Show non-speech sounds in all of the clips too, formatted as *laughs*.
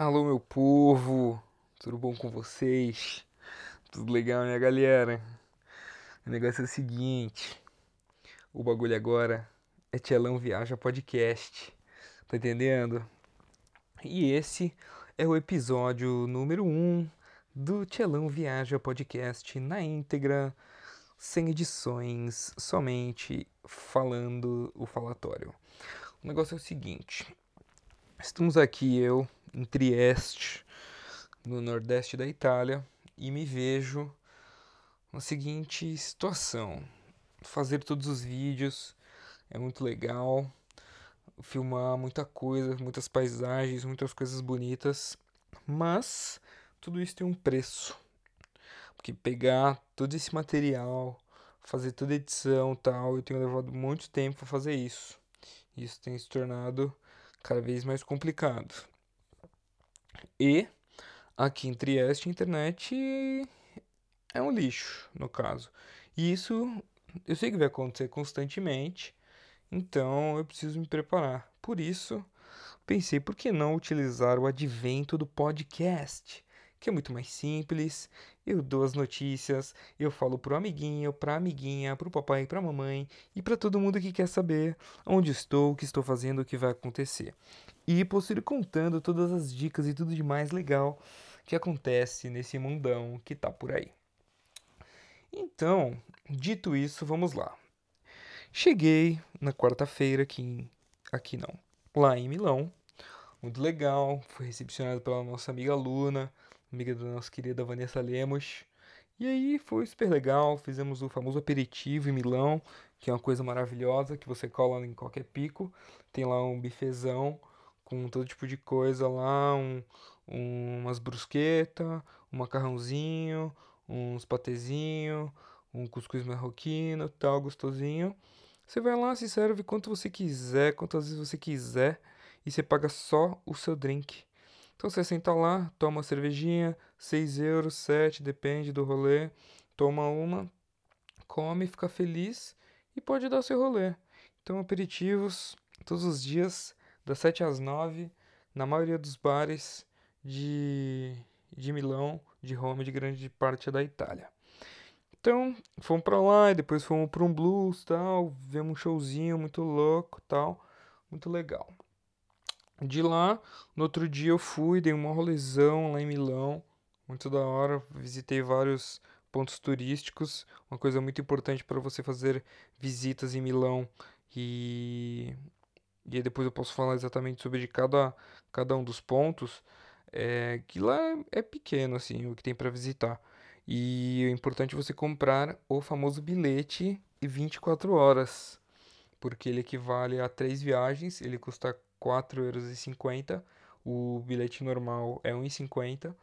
Alô, meu povo, tudo bom com vocês? Tudo legal, né, galera? O negócio é o seguinte: o bagulho agora é Tchelão Viaja Podcast, tá entendendo? E esse é o episódio número 1 um do Tchelão Viaja Podcast na íntegra, sem edições, somente falando o falatório. O negócio é o seguinte: estamos aqui, eu em Trieste, no nordeste da Itália, e me vejo na seguinte situação: fazer todos os vídeos é muito legal, filmar muita coisa, muitas paisagens, muitas coisas bonitas, mas tudo isso tem um preço. Porque pegar todo esse material, fazer toda a edição tal, eu tenho levado muito tempo para fazer isso. Isso tem se tornado cada vez mais complicado. E aqui em Trieste a internet é um lixo, no caso. E isso eu sei que vai acontecer constantemente, então eu preciso me preparar. Por isso, pensei por que não utilizar o advento do podcast, que é muito mais simples. Eu dou as notícias, eu falo pro amiguinho, pra amiguinha, pro papai, pra mamãe e para todo mundo que quer saber onde estou, o que estou fazendo, o que vai acontecer e posso ir contando todas as dicas e tudo de mais legal que acontece nesse mundão que tá por aí. Então, dito isso, vamos lá. Cheguei na quarta-feira aqui, em, aqui não, lá em Milão. Muito legal, fui recepcionado pela nossa amiga Luna, amiga da nossa querida Vanessa Lemos. E aí foi super legal, fizemos o famoso aperitivo em Milão, que é uma coisa maravilhosa que você cola em qualquer pico. Tem lá um bifezão com todo tipo de coisa lá, um, um, umas brusqueta, um macarrãozinho, uns patezinho, um cuscuz marroquino, tal, gostosinho. Você vai lá, se serve quanto você quiser, quantas vezes você quiser, e você paga só o seu drink. Então você senta lá, toma uma cervejinha, 6 euros, 7, depende do rolê, toma uma, come, fica feliz e pode dar seu rolê. Então aperitivos todos os dias das 7 às 9, na maioria dos bares de, de Milão, de Roma e de grande parte da Itália. Então, fomos para lá e depois fomos para um blues, tal, vemos um showzinho muito louco, tal, muito legal. De lá, no outro dia eu fui, dei uma rolezão lá em Milão, muito da hora, visitei vários pontos turísticos, uma coisa muito importante para você fazer visitas em Milão e e depois eu posso falar exatamente sobre cada, cada um dos pontos, é, que lá é pequeno assim o que tem para visitar. E é importante você comprar o famoso bilhete 24 horas, porque ele equivale a três viagens, ele custa 4,50 euros, o bilhete normal é 1,50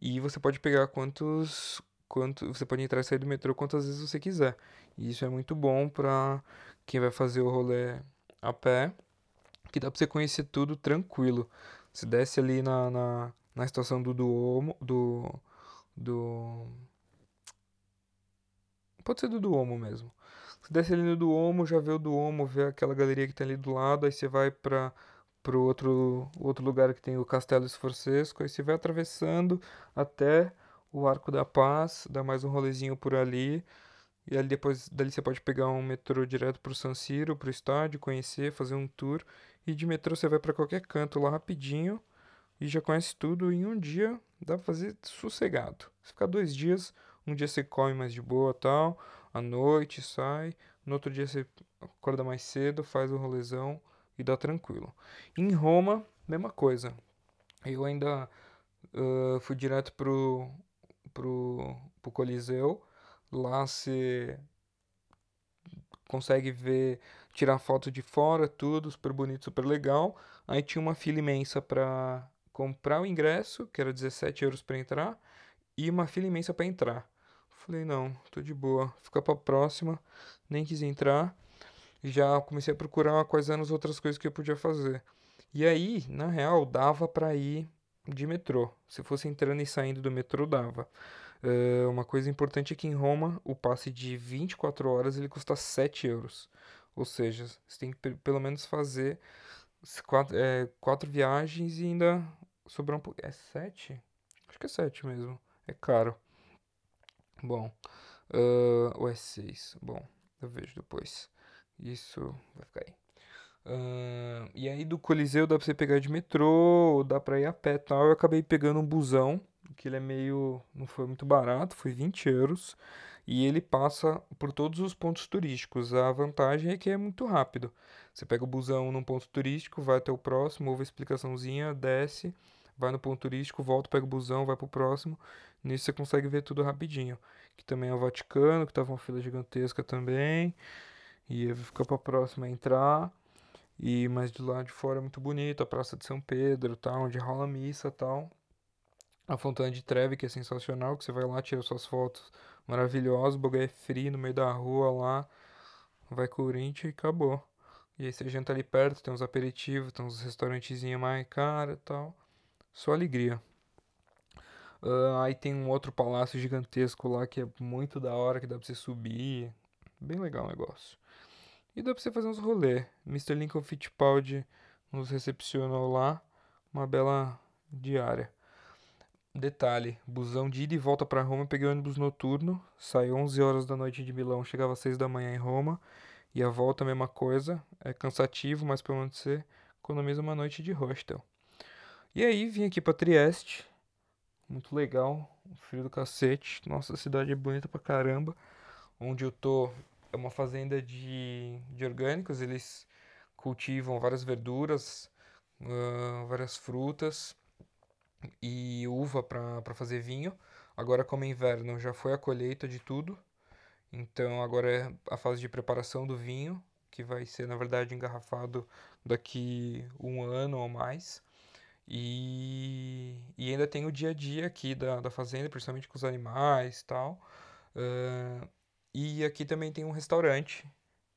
e você pode pegar quantos quanto você pode entrar e sair do metrô quantas vezes você quiser. E isso é muito bom para quem vai fazer o rolê a pé que dá pra você conhecer tudo tranquilo. Se desce ali na, na, na estação do Duomo, do, do... Pode ser do Duomo mesmo. Você desce ali no Duomo, já vê o Duomo, vê aquela galeria que tem ali do lado, aí você vai para pro outro, outro lugar que tem o Castelo Esforcesco, aí você vai atravessando até o Arco da Paz, dá mais um rolezinho por ali, e ali depois dali você pode pegar um metrô direto pro San Siro, pro estádio, conhecer, fazer um tour. E de metrô você vai para qualquer canto lá rapidinho e já conhece tudo em um dia. Dá pra fazer sossegado. Se ficar dois dias, um dia você come mais de boa tal, à noite sai, no outro dia você acorda mais cedo, faz o rolezão e dá tranquilo. Em Roma, mesma coisa. Eu ainda uh, fui direto pro, pro, pro Coliseu Lá você consegue ver, tirar foto de fora, tudo, super bonito, super legal. Aí tinha uma fila imensa para comprar o ingresso, que era 17 euros para entrar, e uma fila imensa para entrar. Falei, não, tô de boa, fica pra próxima, nem quis entrar. Já comecei a procurar quais eram as outras coisas que eu podia fazer. E aí, na real, dava para ir de metrô. Se fosse entrando e saindo do metrô, dava. Uh, uma coisa importante é que em Roma o passe de 24 horas ele custa 7 euros. Ou seja, você tem que pelo menos fazer quatro, é, quatro viagens e ainda sobrar um pouco. É 7? Acho que é 7 mesmo. É caro. Bom. Uh, ou é 6? Bom, eu vejo depois. Isso vai ficar aí. Uh, e aí do Coliseu dá pra você pegar de metrô, dá pra ir a pé tal. Eu acabei pegando um busão, que ele é meio. não foi muito barato, foi 20 euros. E ele passa por todos os pontos turísticos. A vantagem é que é muito rápido. Você pega o busão num ponto turístico, vai até o próximo, ouve a explicaçãozinha, desce, vai no ponto turístico, volta, pega o busão, vai pro próximo. Nisso você consegue ver tudo rapidinho. Que também é o Vaticano, que tava uma fila gigantesca também. E fica pra próxima entrar. E mas do lado de fora é muito bonito, a Praça de São Pedro, tá, onde rola missa, tal. A Fontana de Trevi, que é sensacional, que você vai lá, tira suas fotos maravilhosas, o é frio no meio da rua lá, vai Corinthians e acabou. E aí você janta ali perto, tem uns aperitivos, tem uns restaurantezinhos mais caros e tal. Só alegria. Uh, aí tem um outro palácio gigantesco lá que é muito da hora, que dá pra você subir. Bem legal o negócio. E dá pra você fazer uns rolê. Mr. Lincoln Fittipaldi nos recepcionou lá. Uma bela diária. Detalhe, busão de ida e volta para Roma, peguei ônibus noturno, saí 11 horas da noite de Milão, chegava às 6 da manhã em Roma, e a volta mesma coisa, é cansativo, mas pelo menos você economiza uma noite de hostel. E aí vim aqui para Trieste, muito legal, frio do cacete, nossa, a cidade é bonita pra caramba, onde eu tô é uma fazenda de, de orgânicos, eles cultivam várias verduras, uh, várias frutas, e uva para fazer vinho. Agora, como é inverno, já foi a colheita de tudo. Então, agora é a fase de preparação do vinho, que vai ser, na verdade, engarrafado daqui um ano ou mais. E, e ainda tem o dia a dia aqui da, da fazenda, principalmente com os animais e tal. Uh, e aqui também tem um restaurante,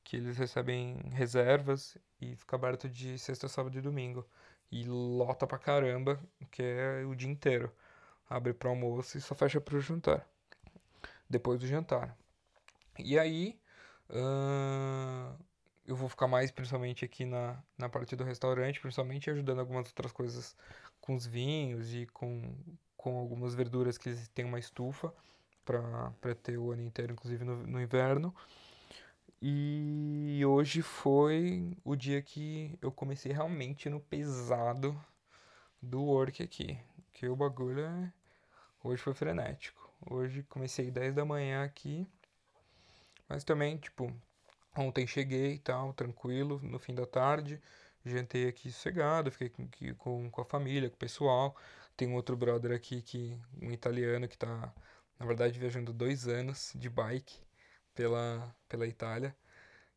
que eles recebem reservas e fica aberto de sexta, sábado e domingo. E lota pra caramba, que é o dia inteiro. Abre pro almoço e só fecha pro jantar. Depois do jantar. E aí, uh, eu vou ficar mais principalmente aqui na, na parte do restaurante, principalmente ajudando algumas outras coisas com os vinhos e com, com algumas verduras que eles têm uma estufa para ter o ano inteiro, inclusive no, no inverno. E hoje foi o dia que eu comecei realmente no pesado do work aqui. Que o bagulho é... hoje foi frenético. Hoje comecei 10 da manhã aqui. Mas também, tipo, ontem cheguei e tal, tranquilo, no fim da tarde. Jantei aqui sossegado, fiquei com, com, com a família, com o pessoal. Tem um outro brother aqui, que, um italiano, que tá, na verdade, viajando dois anos de bike pela, pela Itália.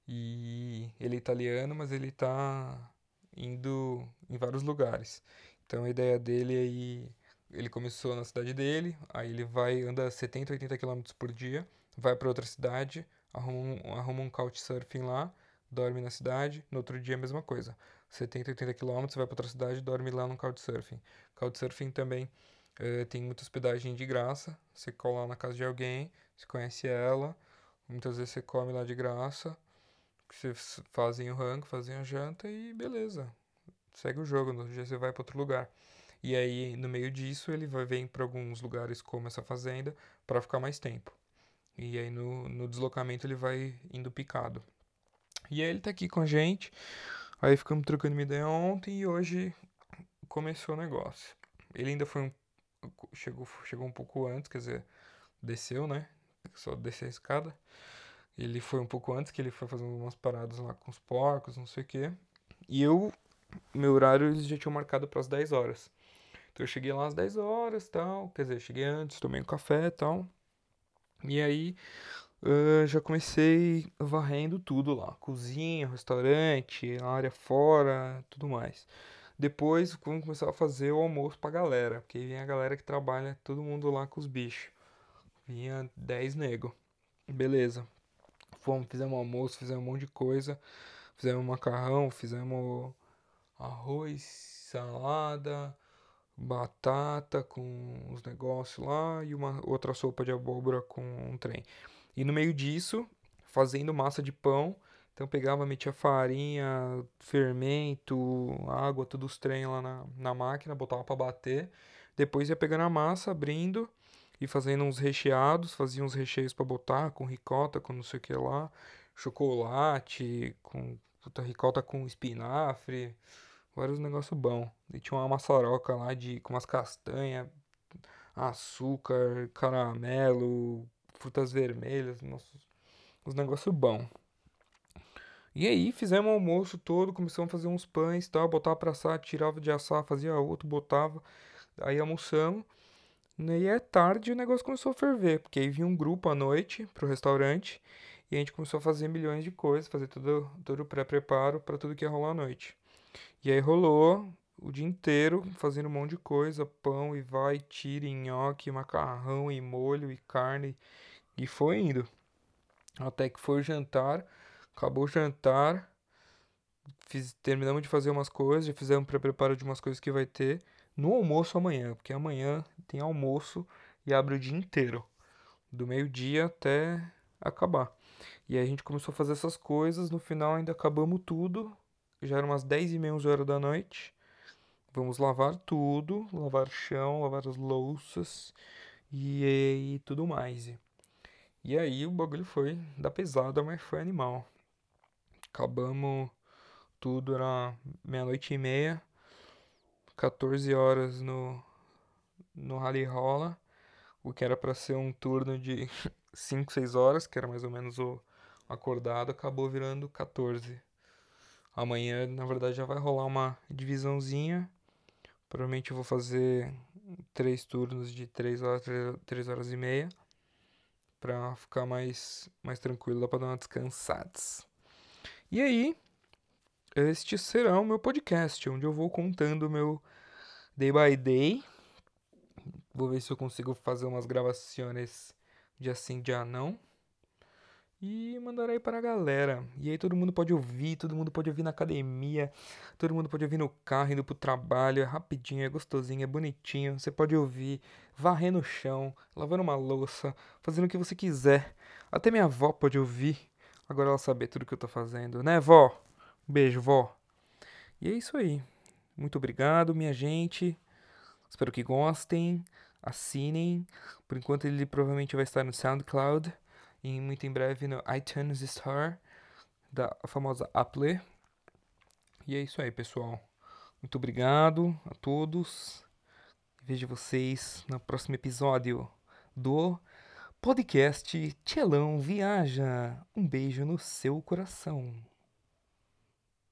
E ele é italiano, mas ele está indo em vários lugares. Então a ideia dele é ir. Ele começou na cidade dele, aí ele vai, anda 70, 80 km por dia, vai para outra cidade, arruma um, arruma um couchsurfing lá, dorme na cidade, no outro dia a mesma coisa. 70, 80 km, vai para outra cidade, dorme lá no couchsurfing. Couchsurfing também uh, tem muita hospedagem de graça, você cola na casa de alguém, você conhece ela, Muitas vezes você come lá de graça, vocês fazem o rango, fazem a janta e beleza. Segue o jogo, no dia você vai para outro lugar. E aí, no meio disso, ele vai vir para alguns lugares como essa fazenda para ficar mais tempo. E aí, no, no deslocamento, ele vai indo picado. E aí, ele tá aqui com a gente. Aí, ficamos trocando uma ideia ontem e hoje começou o negócio. Ele ainda foi um. Chegou, chegou um pouco antes, quer dizer, desceu, né? só descer a escada. Ele foi um pouco antes, que ele foi fazendo umas paradas lá com os porcos, não sei o quê. E eu, meu horário, eles já tinham marcado para as 10 horas. Então eu cheguei lá às 10 horas tal. Quer dizer, cheguei antes, tomei um café e tal. E aí uh, já comecei varrendo tudo lá. Cozinha, restaurante, área fora, tudo mais. Depois vamos começar a fazer o almoço pra galera. Porque vem a galera que trabalha, todo mundo lá com os bichos. Vinha 10 nego. Beleza. Fomos, fizemos almoço, fizemos um monte de coisa. Fizemos macarrão, fizemos arroz, salada, batata com os negócios lá e uma outra sopa de abóbora com um trem. E no meio disso, fazendo massa de pão, Então pegava, metia farinha, fermento, água, tudo os trem lá na, na máquina, botava para bater. Depois ia pegando a massa, abrindo e fazendo uns recheados, fazia uns recheios para botar, com ricota, com não sei o que lá, chocolate, com puta, ricota com espinafre, vários negócios bons. E tinha uma maçaroca lá de, com umas castanhas, açúcar, caramelo, frutas vermelhas, uns negócios bons. E aí fizemos o almoço todo, começamos a fazer uns pães, tal, botava pra assar, tirava de assar, fazia outro, botava. Aí almoçamos. E é tarde o negócio começou a ferver, porque aí vinha um grupo à noite pro restaurante e a gente começou a fazer milhões de coisas, fazer tudo, todo o pré-preparo para tudo que ia rolar à noite. E aí rolou o dia inteiro fazendo um monte de coisa, pão e vai, tira, nhoque, macarrão e molho e carne e foi indo. Até que foi o jantar, acabou o jantar, fiz, terminamos de fazer umas coisas, já fizemos pré-preparo de umas coisas que vai ter no almoço amanhã, porque amanhã tem almoço e abre o dia inteiro, do meio-dia até acabar. E aí a gente começou a fazer essas coisas, no final ainda acabamos tudo, já eram umas 10 e meia, 11 horas da noite. Vamos lavar tudo, lavar chão, lavar as louças e, e tudo mais. E aí o bagulho foi da pesada, mas foi animal. Acabamos tudo, era meia-noite e meia. 14 horas no, no Rally Rola, o que era para ser um turno de *laughs* 5, 6 horas, que era mais ou menos o acordado, acabou virando 14. Amanhã, na verdade, já vai rolar uma divisãozinha. Provavelmente eu vou fazer três turnos de 3 horas, 3 horas e meia. Pra ficar mais, mais tranquilo, dá pra dar uma descansada. E aí, este será o meu podcast, onde eu vou contando o meu day by day. Vou ver se eu consigo fazer umas gravações de assim, de não. E mandar aí para a galera. E aí todo mundo pode ouvir, todo mundo pode ouvir na academia, todo mundo pode ouvir no carro, indo pro trabalho, é rapidinho, é gostosinho, é bonitinho. Você pode ouvir varrendo o chão, lavando uma louça, fazendo o que você quiser. Até minha avó pode ouvir. Agora ela saber tudo que eu tô fazendo, né, vó? Beijo, vó. E é isso aí. Muito obrigado, minha gente. Espero que gostem. Assinem. Por enquanto ele provavelmente vai estar no SoundCloud. E muito em breve no iTunes Store. Da famosa Apple. E é isso aí, pessoal. Muito obrigado a todos. Vejo vocês no próximo episódio do podcast Tchelão Viaja. Um beijo no seu coração.